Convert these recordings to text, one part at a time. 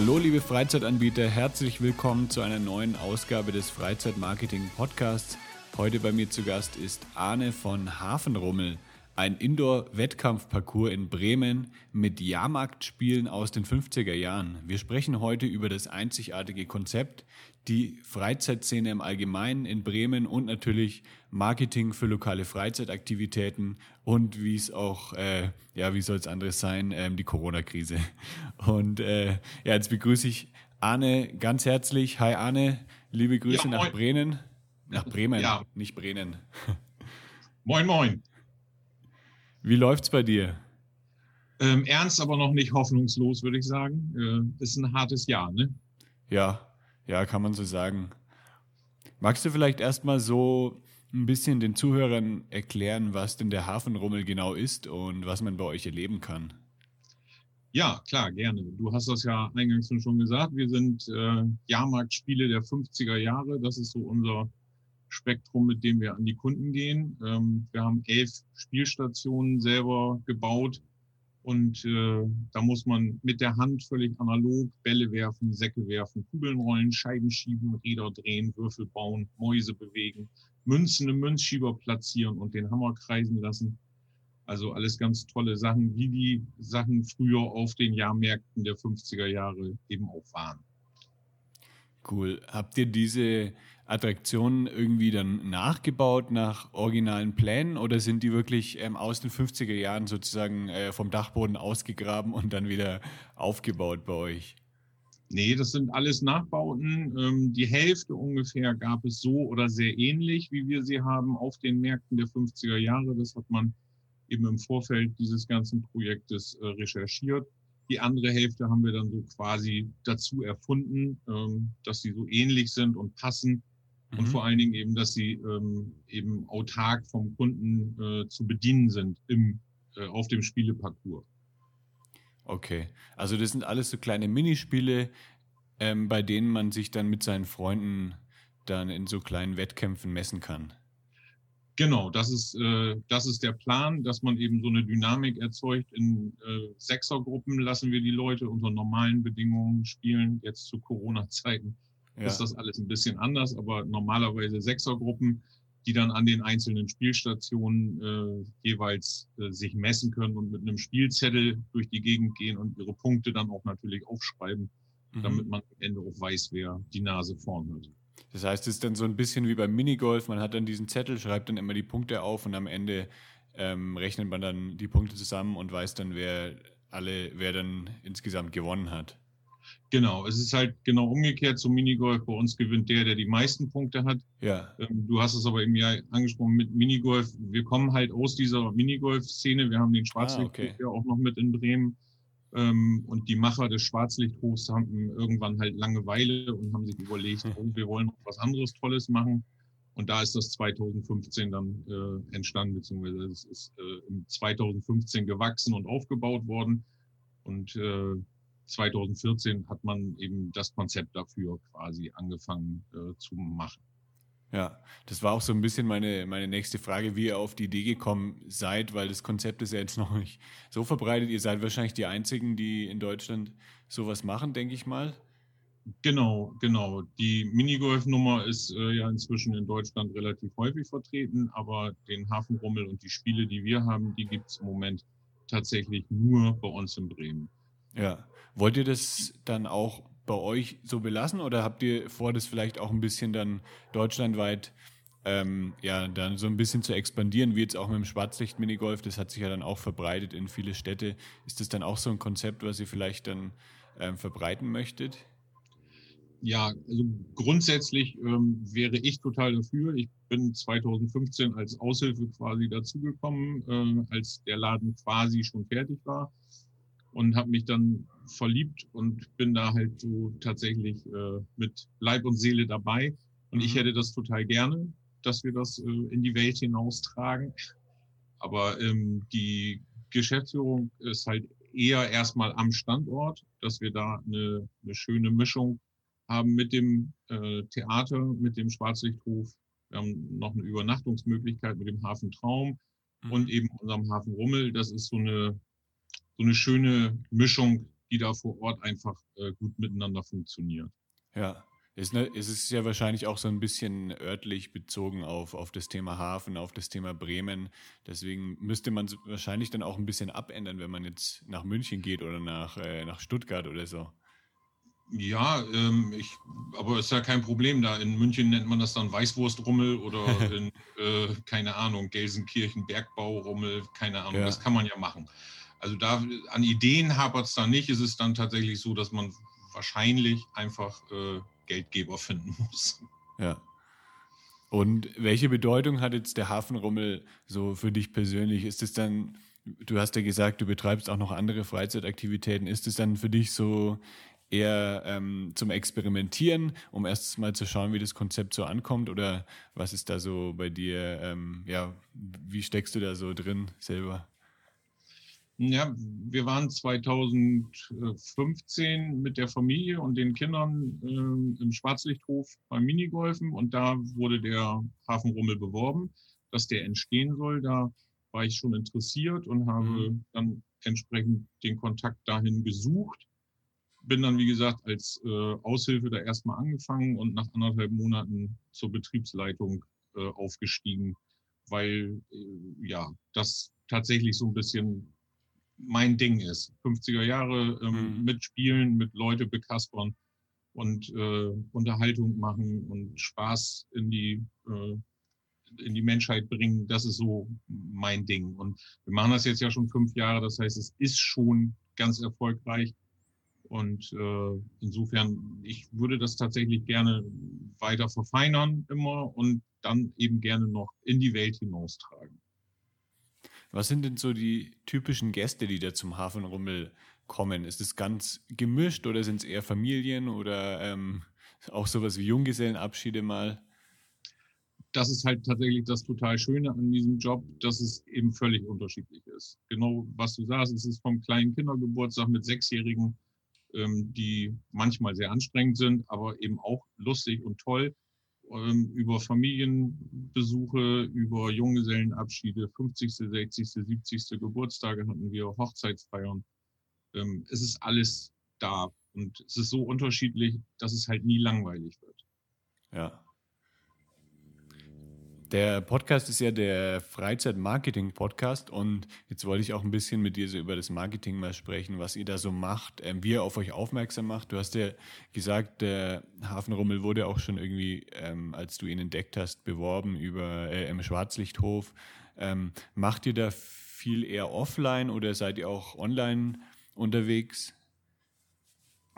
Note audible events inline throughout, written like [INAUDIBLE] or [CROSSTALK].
Hallo liebe Freizeitanbieter, herzlich willkommen zu einer neuen Ausgabe des Freizeitmarketing Podcasts. Heute bei mir zu Gast ist Arne von Hafenrummel, ein Indoor-Wettkampfparcours in Bremen mit Jahrmarktspielen aus den 50er Jahren. Wir sprechen heute über das einzigartige Konzept, die Freizeitszene im Allgemeinen in Bremen und natürlich Marketing für lokale Freizeitaktivitäten und wie es auch, äh, ja, wie soll es anderes sein, ähm, die Corona-Krise. Und äh, ja, jetzt begrüße ich Arne ganz herzlich. Hi Arne, liebe Grüße ja, nach Bremen. Nach Bremen, ja. nicht Bremen. [LAUGHS] Moin, moin. Wie läuft's bei dir? Ähm, ernst, aber noch nicht hoffnungslos, würde ich sagen. Äh, ist ein hartes Jahr, ne? Ja, ja, kann man so sagen. Magst du vielleicht erstmal so ein bisschen den Zuhörern erklären, was denn der Hafenrummel genau ist und was man bei euch erleben kann? Ja, klar, gerne. Du hast das ja eingangs schon gesagt. Wir sind äh, Jahrmarktspiele der 50er Jahre. Das ist so unser Spektrum, mit dem wir an die Kunden gehen. Ähm, wir haben elf Spielstationen selber gebaut und äh, da muss man mit der Hand völlig analog Bälle werfen, Säcke werfen, Kugeln rollen, Scheiben schieben, Räder drehen, Würfel bauen, Mäuse bewegen, Münzen im Münzschieber platzieren und den Hammer kreisen lassen. Also alles ganz tolle Sachen, wie die Sachen früher auf den Jahrmärkten der 50er Jahre eben auch waren. Cool. Habt ihr diese Attraktionen irgendwie dann nachgebaut nach originalen Plänen oder sind die wirklich ähm, aus den 50er Jahren sozusagen äh, vom Dachboden ausgegraben und dann wieder aufgebaut bei euch? Nee, das sind alles Nachbauten. Ähm, die Hälfte ungefähr gab es so oder sehr ähnlich, wie wir sie haben auf den Märkten der 50er Jahre. Das hat man eben im Vorfeld dieses ganzen Projektes äh, recherchiert. Die andere Hälfte haben wir dann so quasi dazu erfunden, ähm, dass sie so ähnlich sind und passen. Mhm. Und vor allen Dingen eben, dass sie ähm, eben autark vom Kunden äh, zu bedienen sind im, äh, auf dem Spieleparcours. Okay, also das sind alles so kleine Minispiele, ähm, bei denen man sich dann mit seinen Freunden dann in so kleinen Wettkämpfen messen kann. Genau, das ist, äh, das ist der Plan, dass man eben so eine Dynamik erzeugt. In äh, Sechsergruppen lassen wir die Leute unter normalen Bedingungen spielen. Jetzt zu Corona-Zeiten ja. ist das alles ein bisschen anders, aber normalerweise Sechsergruppen, die dann an den einzelnen Spielstationen äh, jeweils äh, sich messen können und mit einem Spielzettel durch die Gegend gehen und ihre Punkte dann auch natürlich aufschreiben, mhm. damit man am Ende auch weiß, wer die Nase vorn hat. Das heißt, es ist dann so ein bisschen wie beim Minigolf. Man hat dann diesen Zettel, schreibt dann immer die Punkte auf und am Ende ähm, rechnet man dann die Punkte zusammen und weiß dann, wer alle, wer dann insgesamt gewonnen hat. Genau, es ist halt genau umgekehrt zum Minigolf. Bei uns gewinnt der, der die meisten Punkte hat. Ja. Ähm, du hast es aber eben ja angesprochen mit Minigolf. Wir kommen halt aus dieser Minigolf-Szene. Wir haben den Schwarzlicht ah, okay. ja auch noch mit in Bremen. Ähm, und die Macher des Schwarzlichthofs haben irgendwann halt Langeweile und haben sich überlegt, oh, wir wollen noch was anderes Tolles machen. Und da ist das 2015 dann äh, entstanden, beziehungsweise es ist äh, im 2015 gewachsen und aufgebaut worden. Und äh, 2014 hat man eben das Konzept dafür quasi angefangen äh, zu machen. Ja, das war auch so ein bisschen meine, meine nächste Frage, wie ihr auf die Idee gekommen seid, weil das Konzept ist ja jetzt [LAUGHS] noch nicht so verbreitet. Ihr seid wahrscheinlich die Einzigen, die in Deutschland sowas machen, denke ich mal. Genau, genau. Die Minigolf-Nummer ist äh, ja inzwischen in Deutschland relativ häufig vertreten, aber den Hafenrummel und die Spiele, die wir haben, die gibt es im Moment tatsächlich nur bei uns in Bremen. Ja. Wollt ihr das dann auch bei euch so belassen oder habt ihr vor, das vielleicht auch ein bisschen dann deutschlandweit ähm, ja, dann so ein bisschen zu expandieren, wie jetzt auch mit dem Schwarzlicht-Minigolf, das hat sich ja dann auch verbreitet in viele Städte. Ist das dann auch so ein Konzept, was ihr vielleicht dann ähm, verbreiten möchtet? Ja, also grundsätzlich ähm, wäre ich total dafür. Ich bin 2015 als Aushilfe quasi dazugekommen, äh, als der Laden quasi schon fertig war und habe mich dann verliebt und bin da halt so tatsächlich äh, mit Leib und Seele dabei. Und mhm. ich hätte das total gerne, dass wir das äh, in die Welt hinaustragen. Aber ähm, die Geschäftsführung ist halt eher erstmal am Standort, dass wir da eine, eine schöne Mischung haben mit dem äh, Theater, mit dem Schwarzlichthof. Wir haben noch eine Übernachtungsmöglichkeit mit dem Hafen Traum mhm. und eben unserem Hafen Rummel. Das ist so eine, so eine schöne Mischung, die da vor Ort einfach äh, gut miteinander funktioniert. Ja. Ist ne, es ist ja wahrscheinlich auch so ein bisschen örtlich bezogen auf, auf das Thema Hafen, auf das Thema Bremen. Deswegen müsste man wahrscheinlich dann auch ein bisschen abändern, wenn man jetzt nach München geht oder nach, äh, nach Stuttgart oder so. Ja, ähm, ich, aber ist ja kein Problem da. In München nennt man das dann Weißwurstrummel oder [LAUGHS] in, äh, keine Ahnung, Gelsenkirchen Bergbaurummel, keine Ahnung, ja. das kann man ja machen. Also da an Ideen hapert es da nicht. Es ist dann tatsächlich so, dass man wahrscheinlich einfach äh, Geldgeber finden [LAUGHS] muss. Ja. Und welche Bedeutung hat jetzt der Hafenrummel so für dich persönlich? Ist es dann, du hast ja gesagt, du betreibst auch noch andere Freizeitaktivitäten. Ist es dann für dich so eher ähm, zum Experimentieren, um erst mal zu schauen, wie das Konzept so ankommt? Oder was ist da so bei dir? Ähm, ja, wie steckst du da so drin selber? Ja, wir waren 2015 mit der Familie und den Kindern äh, im Schwarzlichthof beim Minigolfen und da wurde der Hafenrummel beworben, dass der entstehen soll. Da war ich schon interessiert und habe mhm. dann entsprechend den Kontakt dahin gesucht. Bin dann, wie gesagt, als äh, Aushilfe da erstmal angefangen und nach anderthalb Monaten zur Betriebsleitung äh, aufgestiegen, weil äh, ja das tatsächlich so ein bisschen mein Ding ist. 50er Jahre ähm, mhm. mitspielen, mit Leute bekaspern und äh, Unterhaltung machen und Spaß in die, äh, in die Menschheit bringen, das ist so mein Ding. Und wir machen das jetzt ja schon fünf Jahre, das heißt, es ist schon ganz erfolgreich. Und äh, insofern, ich würde das tatsächlich gerne weiter verfeinern immer und dann eben gerne noch in die Welt hinaustragen. Was sind denn so die typischen Gäste, die da zum Hafenrummel kommen? Ist es ganz gemischt oder sind es eher Familien oder ähm, auch sowas wie Junggesellenabschiede mal? Das ist halt tatsächlich das total Schöne an diesem Job, dass es eben völlig unterschiedlich ist. Genau, was du sagst, es ist vom kleinen Kindergeburtstag mit Sechsjährigen, ähm, die manchmal sehr anstrengend sind, aber eben auch lustig und toll, über Familienbesuche, über Junggesellenabschiede, 50., 60., 70. Geburtstage hatten wir, Hochzeitsfeiern. Ähm, es ist alles da und es ist so unterschiedlich, dass es halt nie langweilig wird. Ja. Der Podcast ist ja der Freizeit-Marketing-Podcast und jetzt wollte ich auch ein bisschen mit dir so über das Marketing mal sprechen, was ihr da so macht, ähm, wie ihr auf euch aufmerksam macht. Du hast ja gesagt, der Hafenrummel wurde auch schon irgendwie, ähm, als du ihn entdeckt hast, beworben über äh, im Schwarzlichthof. Ähm, macht ihr da viel eher offline oder seid ihr auch online unterwegs?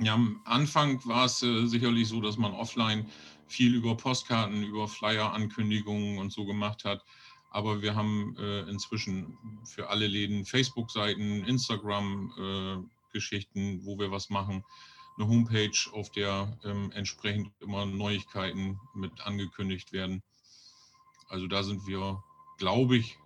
Ja, am Anfang war es äh, sicherlich so, dass man offline viel über Postkarten, über Flyer-Ankündigungen und so gemacht hat. Aber wir haben äh, inzwischen für alle Läden Facebook-Seiten, Instagram-Geschichten, äh, wo wir was machen, eine Homepage, auf der ähm, entsprechend immer Neuigkeiten mit angekündigt werden. Also da sind wir, glaube ich,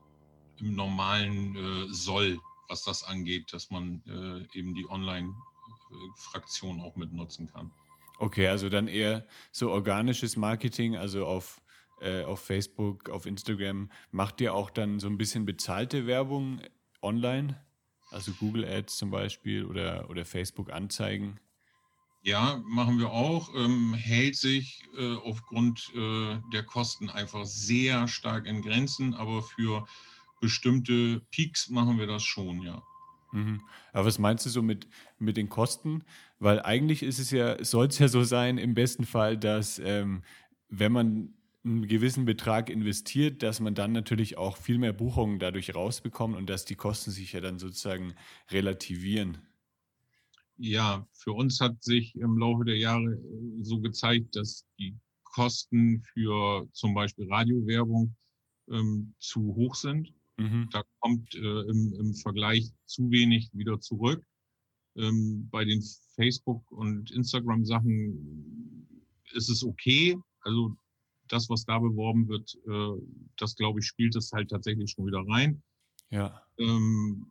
im normalen äh, Soll, was das angeht, dass man äh, eben die Online-Fraktion auch mit nutzen kann. Okay, also dann eher so organisches Marketing, also auf, äh, auf Facebook, auf Instagram. Macht ihr auch dann so ein bisschen bezahlte Werbung online? Also Google Ads zum Beispiel oder, oder Facebook Anzeigen? Ja, machen wir auch. Ähm, hält sich äh, aufgrund äh, der Kosten einfach sehr stark in Grenzen, aber für bestimmte Peaks machen wir das schon, ja. Mhm. Aber was meinst du so mit, mit den Kosten? Weil eigentlich ist es ja, soll es ja so sein, im besten Fall, dass ähm, wenn man einen gewissen Betrag investiert, dass man dann natürlich auch viel mehr Buchungen dadurch rausbekommt und dass die Kosten sich ja dann sozusagen relativieren. Ja, für uns hat sich im Laufe der Jahre äh, so gezeigt, dass die Kosten für zum Beispiel Radiowerbung ähm, zu hoch sind. Mhm. Da kommt äh, im, im, Vergleich zu wenig wieder zurück. Ähm, bei den Facebook- und Instagram-Sachen ist es okay. Also das, was da beworben wird, äh, das glaube ich, spielt es halt tatsächlich schon wieder rein. Ja. Ähm,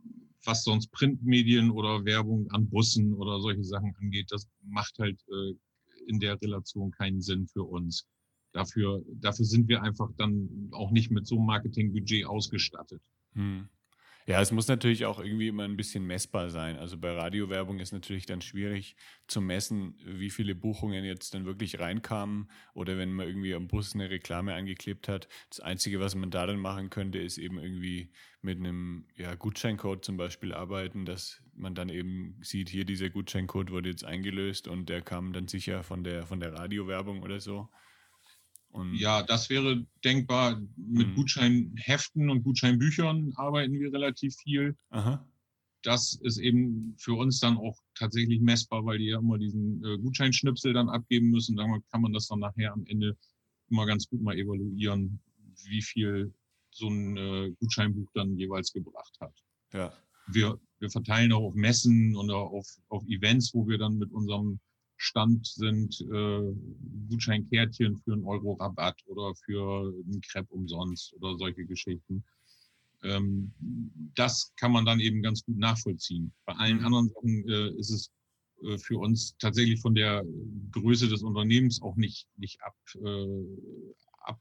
was sonst Printmedien oder Werbung an Bussen oder solche Sachen angeht, das macht halt äh, in der Relation keinen Sinn für uns. Dafür, dafür sind wir einfach dann auch nicht mit so einem Marketingbudget ausgestattet. Hm. Ja, es muss natürlich auch irgendwie immer ein bisschen messbar sein. Also bei Radiowerbung ist natürlich dann schwierig zu messen, wie viele Buchungen jetzt dann wirklich reinkamen oder wenn man irgendwie am Bus eine Reklame angeklebt hat. Das Einzige, was man da dann machen könnte, ist eben irgendwie mit einem ja, Gutscheincode zum Beispiel arbeiten, dass man dann eben sieht, hier dieser Gutscheincode wurde jetzt eingelöst und der kam dann sicher von der, von der Radiowerbung oder so. Und ja, das wäre denkbar. Mit mhm. Gutscheinheften und Gutscheinbüchern arbeiten wir relativ viel. Aha. Das ist eben für uns dann auch tatsächlich messbar, weil die ja immer diesen äh, Gutscheinschnipsel dann abgeben müssen. Dann kann man das dann nachher am Ende immer ganz gut mal evaluieren, wie viel so ein äh, Gutscheinbuch dann jeweils gebracht hat. Ja. Wir, wir verteilen auch auf Messen und auf, auf Events, wo wir dann mit unserem Stand sind äh, Gutscheinkärtchen für einen Euro Rabatt oder für einen Crepe umsonst oder solche Geschichten. Ähm, das kann man dann eben ganz gut nachvollziehen. Bei allen mhm. anderen Sachen äh, ist es äh, für uns tatsächlich von der Größe des Unternehmens auch nicht, nicht ab, äh, ab,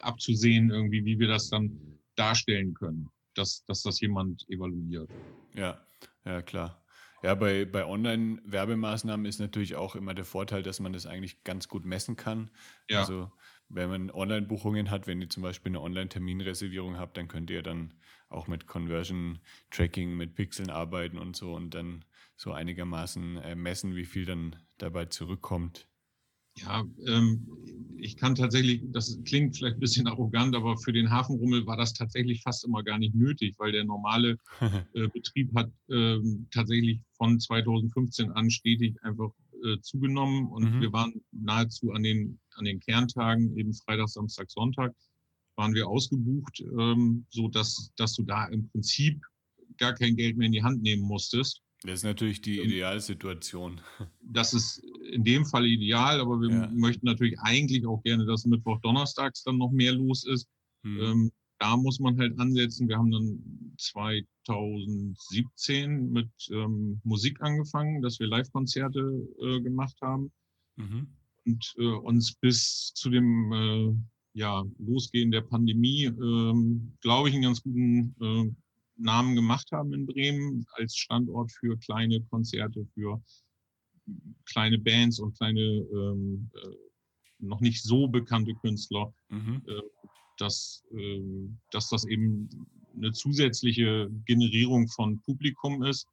abzusehen, irgendwie, wie wir das dann darstellen können, dass, dass das jemand evaluiert. Ja, ja, klar. Ja, bei, bei Online-Werbemaßnahmen ist natürlich auch immer der Vorteil, dass man das eigentlich ganz gut messen kann. Ja. Also wenn man Online-Buchungen hat, wenn ihr zum Beispiel eine Online-Terminreservierung habt, dann könnt ihr dann auch mit Conversion-Tracking, mit Pixeln arbeiten und so und dann so einigermaßen äh, messen, wie viel dann dabei zurückkommt. Ja, ähm, ich kann tatsächlich, das klingt vielleicht ein bisschen arrogant, aber für den Hafenrummel war das tatsächlich fast immer gar nicht nötig, weil der normale [LAUGHS] äh, Betrieb hat äh, tatsächlich von 2015 an stetig einfach äh, zugenommen und mhm. wir waren nahezu an den, an den Kerntagen, eben Freitag, Samstag, Sonntag, waren wir ausgebucht, ähm, so dass, dass du da im Prinzip gar kein Geld mehr in die Hand nehmen musstest. Das ist natürlich die Idealsituation. [LAUGHS] Das ist in dem Fall ideal, aber wir ja. möchten natürlich eigentlich auch gerne, dass Mittwoch, Donnerstags dann noch mehr los ist. Hm. Ähm, da muss man halt ansetzen. Wir haben dann 2017 mit ähm, Musik angefangen, dass wir Live-Konzerte äh, gemacht haben mhm. und äh, uns bis zu dem äh, ja, Losgehen der Pandemie, ähm, glaube ich, einen ganz guten äh, Namen gemacht haben in Bremen als Standort für kleine Konzerte, für kleine Bands und kleine ähm, äh, noch nicht so bekannte Künstler, mhm. äh, dass, äh, dass das eben eine zusätzliche Generierung von Publikum ist,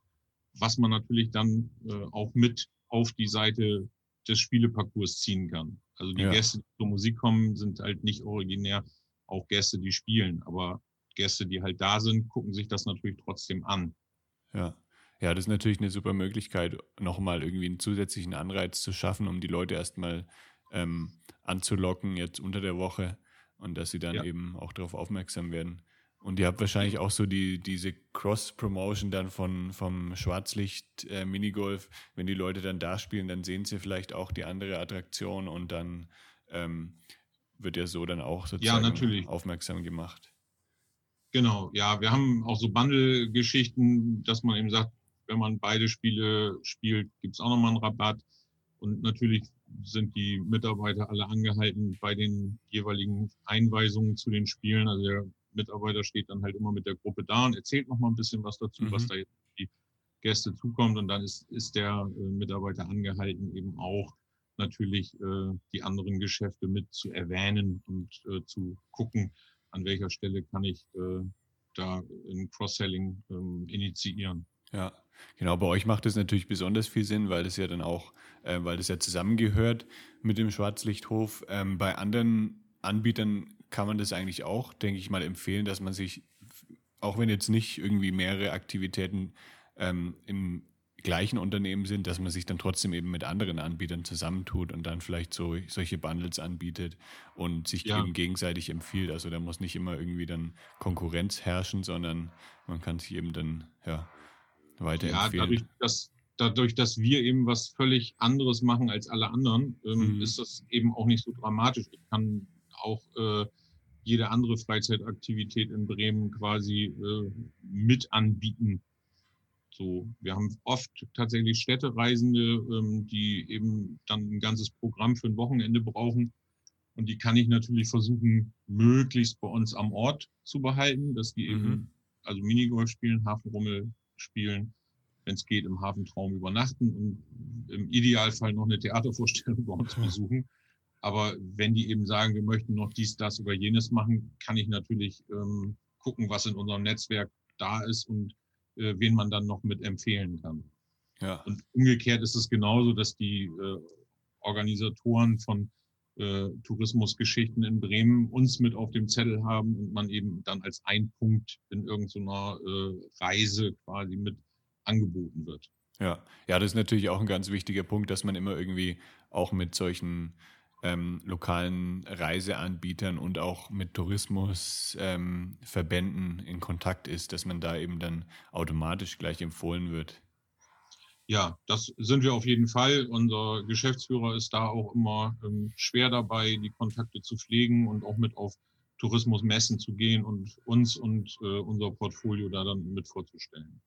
was man natürlich dann äh, auch mit auf die Seite des Spieleparcours ziehen kann. Also die ja. Gäste, die zur Musik kommen, sind halt nicht originär auch Gäste, die spielen, aber Gäste, die halt da sind, gucken sich das natürlich trotzdem an. Ja. Ja, das ist natürlich eine super Möglichkeit, nochmal irgendwie einen zusätzlichen Anreiz zu schaffen, um die Leute erstmal ähm, anzulocken, jetzt unter der Woche und dass sie dann ja. eben auch darauf aufmerksam werden. Und ihr habt wahrscheinlich auch so die, diese Cross-Promotion dann von, vom Schwarzlicht äh, Minigolf. Wenn die Leute dann da spielen, dann sehen sie vielleicht auch die andere Attraktion und dann ähm, wird ja so dann auch sozusagen ja, aufmerksam gemacht. Genau, ja, wir haben auch so Bundle-Geschichten, dass man eben sagt, wenn man beide Spiele spielt, gibt es auch nochmal einen Rabatt. Und natürlich sind die Mitarbeiter alle angehalten bei den jeweiligen Einweisungen zu den Spielen. Also der Mitarbeiter steht dann halt immer mit der Gruppe da und erzählt nochmal ein bisschen was dazu, mhm. was da jetzt die Gäste zukommt. Und dann ist, ist der äh, Mitarbeiter angehalten, eben auch natürlich äh, die anderen Geschäfte mit zu erwähnen und äh, zu gucken, an welcher Stelle kann ich äh, da ein Cross-Selling ähm, initiieren. Ja, genau. Bei euch macht es natürlich besonders viel Sinn, weil das ja dann auch, äh, weil das ja zusammengehört mit dem Schwarzlichthof. Ähm, bei anderen Anbietern kann man das eigentlich auch, denke ich mal, empfehlen, dass man sich, auch wenn jetzt nicht irgendwie mehrere Aktivitäten ähm, im gleichen Unternehmen sind, dass man sich dann trotzdem eben mit anderen Anbietern zusammentut und dann vielleicht so solche Bundles anbietet und sich ja. eben gegenseitig empfiehlt. Also da muss nicht immer irgendwie dann Konkurrenz herrschen, sondern man kann sich eben dann ja, weiterempfehlen. Ja, dadurch, dass, dadurch, dass wir eben was völlig anderes machen als alle anderen, ähm, mhm. ist das eben auch nicht so dramatisch. Ich kann auch äh, jede andere Freizeitaktivität in Bremen quasi äh, mit anbieten. So, wir haben oft tatsächlich Städtereisende, ähm, die eben dann ein ganzes Programm für ein Wochenende brauchen. Und die kann ich natürlich versuchen, möglichst bei uns am Ort zu behalten, dass die mhm. eben also Minigolf spielen, Hafenrummel spielen, wenn es geht, im Hafentraum übernachten und im Idealfall noch eine Theatervorstellung bei uns [LAUGHS] besuchen. Aber wenn die eben sagen, wir möchten noch dies, das oder jenes machen, kann ich natürlich ähm, gucken, was in unserem Netzwerk da ist und äh, wen man dann noch mit empfehlen kann. Ja. Und umgekehrt ist es genauso, dass die äh, Organisatoren von äh, Tourismusgeschichten in Bremen uns mit auf dem Zettel haben und man eben dann als ein Punkt in irgendeiner äh, Reise quasi mit angeboten wird. Ja, ja, das ist natürlich auch ein ganz wichtiger Punkt, dass man immer irgendwie auch mit solchen ähm, lokalen Reiseanbietern und auch mit Tourismusverbänden ähm, in Kontakt ist, dass man da eben dann automatisch gleich empfohlen wird. Ja, das sind wir auf jeden Fall. Unser Geschäftsführer ist da auch immer ähm, schwer dabei, die Kontakte zu pflegen und auch mit auf Tourismusmessen zu gehen und uns und äh, unser Portfolio da dann mit vorzustellen.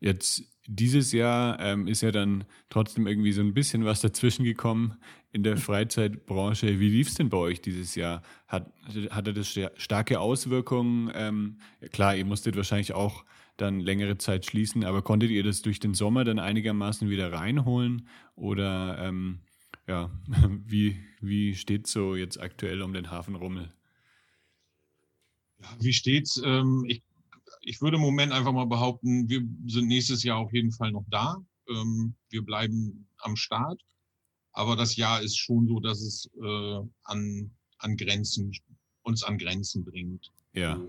Jetzt dieses Jahr ähm, ist ja dann trotzdem irgendwie so ein bisschen was dazwischen gekommen in der Freizeitbranche. Wie lief es denn bei euch dieses Jahr? Hat, hatte das starke Auswirkungen? Ähm, klar, ihr musstet wahrscheinlich auch dann längere Zeit schließen, aber konntet ihr das durch den Sommer dann einigermaßen wieder reinholen? Oder ähm, ja, [LAUGHS] wie, wie steht so jetzt aktuell um den Hafenrummel? Wie steht's? Ähm, ich ich würde im Moment einfach mal behaupten, wir sind nächstes Jahr auf jeden Fall noch da. Ähm, wir bleiben am Start. Aber das Jahr ist schon so, dass es äh, an, an Grenzen, uns an Grenzen bringt. Ja.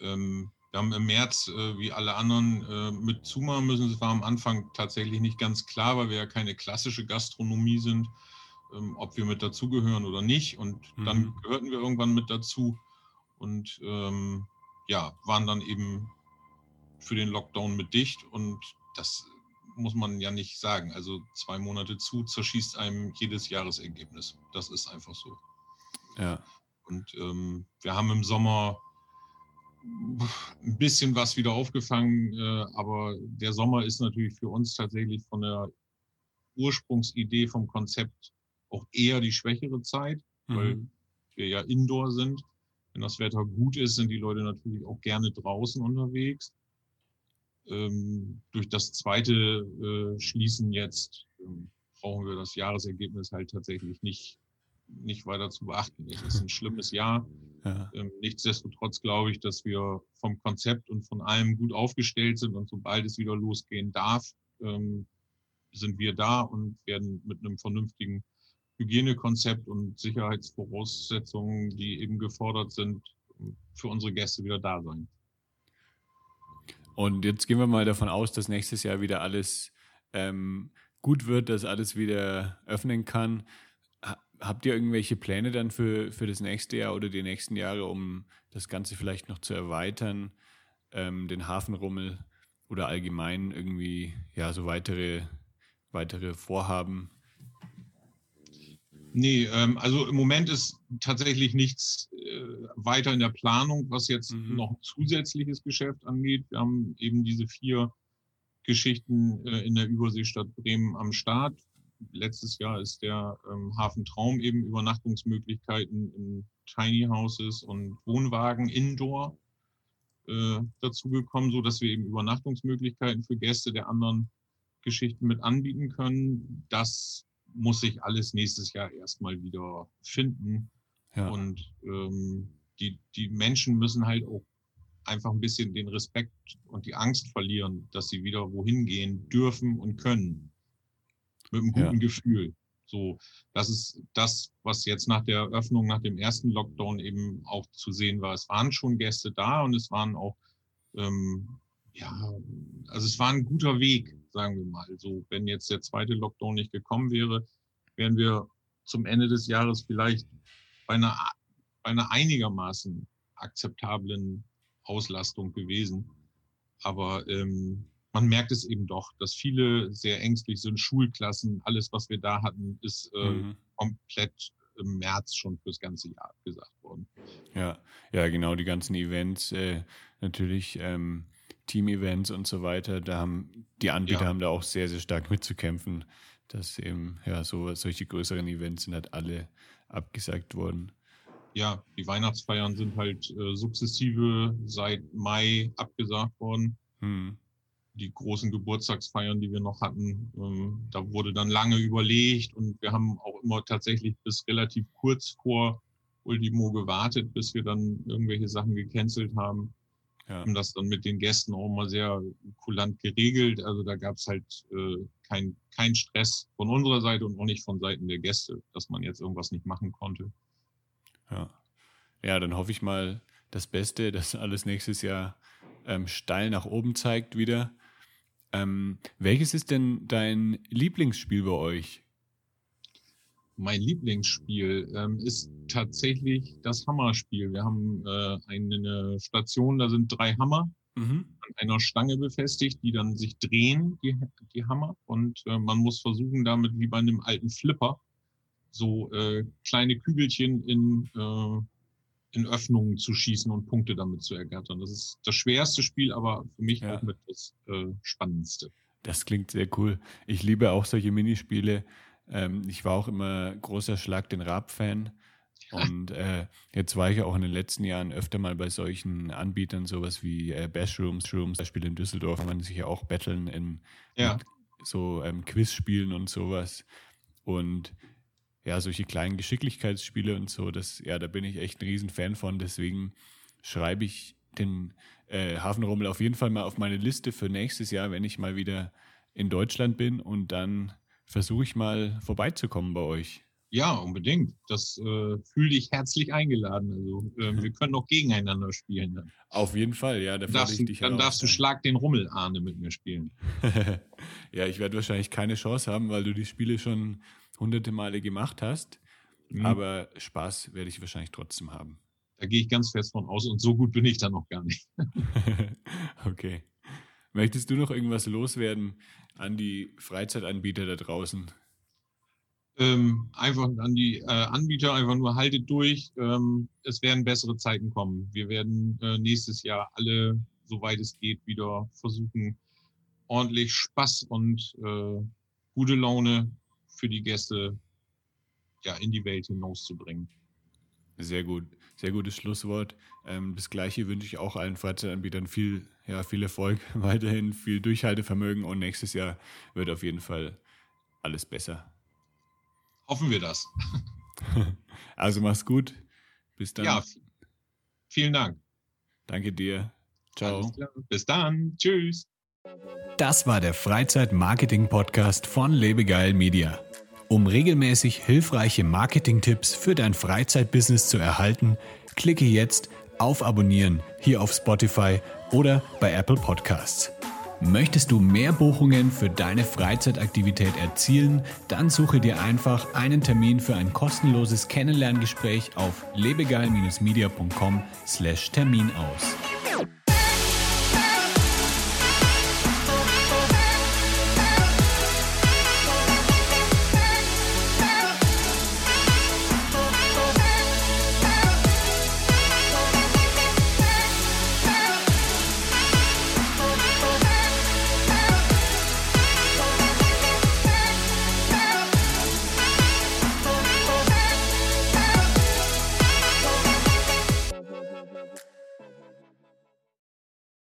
Ähm, wir haben im März, äh, wie alle anderen, äh, mit zumachen müssen. Es war am Anfang tatsächlich nicht ganz klar, weil wir ja keine klassische Gastronomie sind, ähm, ob wir mit dazugehören oder nicht. Und mhm. dann gehörten wir irgendwann mit dazu. Und ähm, ja, waren dann eben für den Lockdown mit dicht und das muss man ja nicht sagen. Also zwei Monate zu zerschießt einem jedes Jahresergebnis. Das ist einfach so. Ja. Und ähm, wir haben im Sommer ein bisschen was wieder aufgefangen, äh, aber der Sommer ist natürlich für uns tatsächlich von der Ursprungsidee vom Konzept auch eher die schwächere Zeit, mhm. weil wir ja Indoor sind. Wenn das Wetter gut ist, sind die Leute natürlich auch gerne draußen unterwegs. Ähm, durch das zweite äh, Schließen jetzt ähm, brauchen wir das Jahresergebnis halt tatsächlich nicht, nicht weiter zu beachten. Es ist ein schlimmes Jahr. Ja. Ähm, nichtsdestotrotz glaube ich, dass wir vom Konzept und von allem gut aufgestellt sind und sobald es wieder losgehen darf, ähm, sind wir da und werden mit einem vernünftigen Hygienekonzept und Sicherheitsvoraussetzungen, die eben gefordert sind, für unsere Gäste wieder da sein. Und jetzt gehen wir mal davon aus, dass nächstes Jahr wieder alles ähm, gut wird, dass alles wieder öffnen kann. Habt ihr irgendwelche Pläne dann für, für das nächste Jahr oder die nächsten Jahre, um das Ganze vielleicht noch zu erweitern, ähm, den Hafenrummel oder allgemein irgendwie ja so weitere, weitere Vorhaben? Nee, ähm, also im Moment ist tatsächlich nichts äh, weiter in der Planung, was jetzt mhm. noch zusätzliches Geschäft angeht. Wir haben eben diese vier Geschichten äh, in der Überseestadt Bremen am Start. Letztes Jahr ist der ähm, Hafen Traum eben Übernachtungsmöglichkeiten in Tiny Houses und Wohnwagen indoor äh, dazugekommen, so dass wir eben Übernachtungsmöglichkeiten für Gäste der anderen Geschichten mit anbieten können. Das muss sich alles nächstes Jahr erstmal wieder finden. Ja. Und ähm, die, die Menschen müssen halt auch einfach ein bisschen den Respekt und die Angst verlieren, dass sie wieder wohin gehen dürfen und können. Mit einem guten ja. Gefühl. So, das ist das, was jetzt nach der Öffnung, nach dem ersten Lockdown eben auch zu sehen war. Es waren schon Gäste da und es waren auch ähm, ja, also es war ein guter Weg, sagen wir mal. So, wenn jetzt der zweite Lockdown nicht gekommen wäre, wären wir zum Ende des Jahres vielleicht bei einer, bei einer einigermaßen akzeptablen Auslastung gewesen. Aber ähm, man merkt es eben doch, dass viele sehr ängstlich sind. Schulklassen, alles, was wir da hatten, ist äh, mhm. komplett im März schon fürs ganze Jahr abgesagt worden. Ja, ja, genau, die ganzen Events, äh, natürlich ähm, Team-Events und so weiter, da haben die Anbieter ja. haben da auch sehr, sehr stark mitzukämpfen, dass eben, ja, so solche größeren Events sind halt alle abgesagt worden. Ja, die Weihnachtsfeiern sind halt äh, sukzessive seit Mai abgesagt worden. Hm die großen Geburtstagsfeiern, die wir noch hatten, ähm, da wurde dann lange überlegt und wir haben auch immer tatsächlich bis relativ kurz vor Ultimo gewartet, bis wir dann irgendwelche Sachen gecancelt haben. Ja. Haben das dann mit den Gästen auch mal sehr kulant geregelt. Also da gab es halt äh, kein, kein Stress von unserer Seite und auch nicht von Seiten der Gäste, dass man jetzt irgendwas nicht machen konnte. Ja, ja dann hoffe ich mal das Beste, dass alles nächstes Jahr ähm, steil nach oben zeigt wieder ähm, welches ist denn dein Lieblingsspiel bei euch? Mein Lieblingsspiel ähm, ist tatsächlich das Hammerspiel. Wir haben äh, eine Station, da sind drei Hammer mhm. an einer Stange befestigt, die dann sich drehen, die, die Hammer. Und äh, man muss versuchen, damit wie bei einem alten Flipper so äh, kleine Kügelchen in äh, in Öffnungen zu schießen und Punkte damit zu ergattern. Das ist das schwerste Spiel, aber für mich ja. auch mit das äh, spannendste. Das klingt sehr cool. Ich liebe auch solche Minispiele. Ähm, ich war auch immer großer Schlag den Rab-Fan. Und äh, jetzt war ich auch in den letzten Jahren öfter mal bei solchen Anbietern, sowas wie äh, Bashrooms, Rooms, Beispiel in Düsseldorf, man sich ja auch battlen in ja. so ähm, Quizspielen und sowas. Und ja, solche kleinen Geschicklichkeitsspiele und so, das, ja, da bin ich echt ein Riesenfan von. Deswegen schreibe ich den äh, Hafenrummel auf jeden Fall mal auf meine Liste für nächstes Jahr, wenn ich mal wieder in Deutschland bin und dann versuche ich mal vorbeizukommen bei euch. Ja, unbedingt. Das äh, fühle dich herzlich eingeladen. Also äh, wir [LAUGHS] können auch gegeneinander spielen. Dann. Auf jeden Fall, ja. Da darfst ich dich dann darfst du Schlag den Rummel Arne mit mir spielen. [LAUGHS] ja, ich werde wahrscheinlich keine Chance haben, weil du die Spiele schon hunderte Male gemacht hast. Mhm. Aber Spaß werde ich wahrscheinlich trotzdem haben. Da gehe ich ganz fest von aus und so gut bin ich da noch gar nicht. [LAUGHS] okay. Möchtest du noch irgendwas loswerden an die Freizeitanbieter da draußen? Ähm, einfach an die äh, Anbieter einfach nur haltet durch. Ähm, es werden bessere Zeiten kommen. Wir werden äh, nächstes Jahr alle, soweit es geht, wieder versuchen, ordentlich Spaß und äh, gute Laune für die Gäste ja, in die Welt hinauszubringen. Sehr gut, sehr gutes Schlusswort. Ähm, das gleiche wünsche ich auch allen Freizeitanbietern viel, ja, viel Erfolg, [LAUGHS] weiterhin viel Durchhaltevermögen und nächstes Jahr wird auf jeden Fall alles besser. Hoffen wir das. [LAUGHS] also mach's gut. Bis dann. Ja, vielen Dank. Danke dir. Ciao. Bis dann. Tschüss. Das war der Freizeit-Marketing-Podcast von Lebegeil Media. Um regelmäßig hilfreiche Marketing-Tipps für dein Freizeitbusiness zu erhalten, klicke jetzt auf Abonnieren hier auf Spotify oder bei Apple Podcasts. Möchtest du mehr Buchungen für deine Freizeitaktivität erzielen, dann suche dir einfach einen Termin für ein kostenloses Kennenlerngespräch auf lebegeil-media.com/termin aus.